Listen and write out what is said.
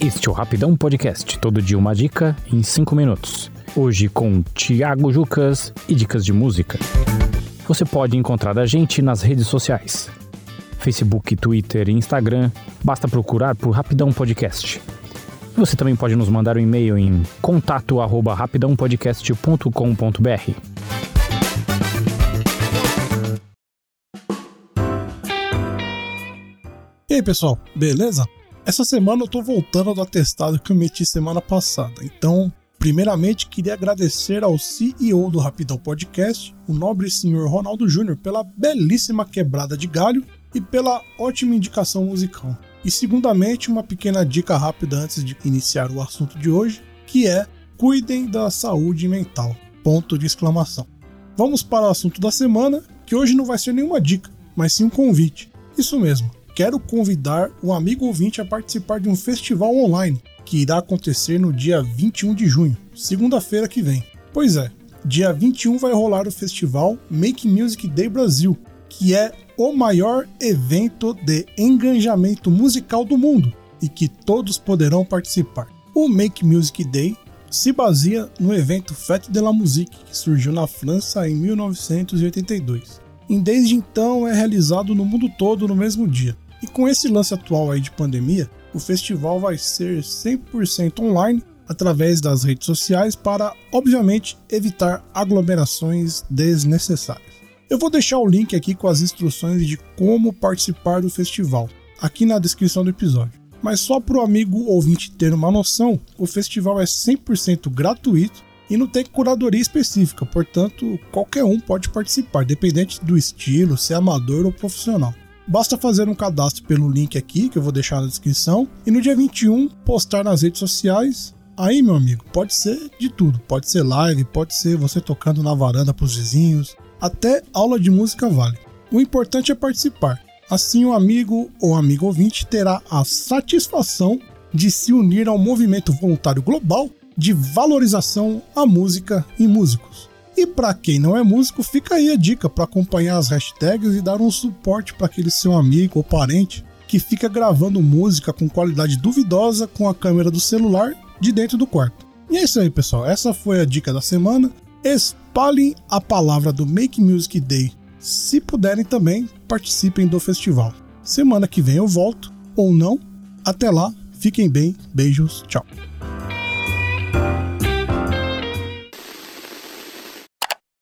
Este é o Rapidão Podcast, todo dia uma dica em 5 minutos. Hoje com Thiago Jucas e dicas de música. Você pode encontrar a gente nas redes sociais. Facebook, Twitter e Instagram, basta procurar por Rapidão Podcast. Você também pode nos mandar um e-mail em contato@rapidãopodcast.com.br. aí, pessoal, beleza? Essa semana eu tô voltando do atestado que eu meti semana passada. Então, primeiramente, queria agradecer ao CEO do Rapidão Podcast, o nobre senhor Ronaldo Júnior, pela belíssima quebrada de galho e pela ótima indicação musical. E segundamente, uma pequena dica rápida antes de iniciar o assunto de hoje, que é cuidem da saúde mental. Ponto de exclamação. Vamos para o assunto da semana, que hoje não vai ser nenhuma dica, mas sim um convite. Isso mesmo, quero convidar o amigo ouvinte a participar de um festival online que irá acontecer no dia 21 de junho, segunda-feira que vem. Pois é, dia 21 vai rolar o festival Make Music Day Brasil, que é o maior evento de engajamento musical do mundo e que todos poderão participar. O Make Music Day se baseia no evento Fête de la Musique, que surgiu na França em 1982. E desde então é realizado no mundo todo no mesmo dia. E com esse lance atual aí de pandemia, o festival vai ser 100% online através das redes sociais para, obviamente, evitar aglomerações desnecessárias. Eu vou deixar o link aqui com as instruções de como participar do festival, aqui na descrição do episódio. Mas só para o amigo ouvinte ter uma noção, o festival é 100% gratuito e não tem curadoria específica, portanto, qualquer um pode participar, dependente do estilo, se é amador ou profissional. Basta fazer um cadastro pelo link aqui, que eu vou deixar na descrição, e no dia 21 postar nas redes sociais. Aí, meu amigo, pode ser de tudo. Pode ser live, pode ser você tocando na varanda para os vizinhos, até aula de música vale. O importante é participar. Assim, o amigo ou amigo ouvinte terá a satisfação de se unir ao movimento voluntário global de valorização à música e músicos. E para quem não é músico, fica aí a dica para acompanhar as hashtags e dar um suporte para aquele seu amigo ou parente que fica gravando música com qualidade duvidosa com a câmera do celular de dentro do quarto. E é isso aí, pessoal. Essa foi a dica da semana. Espalhem a palavra do Make Music Day. Se puderem também, participem do festival. Semana que vem eu volto, ou não. Até lá, fiquem bem, beijos, tchau.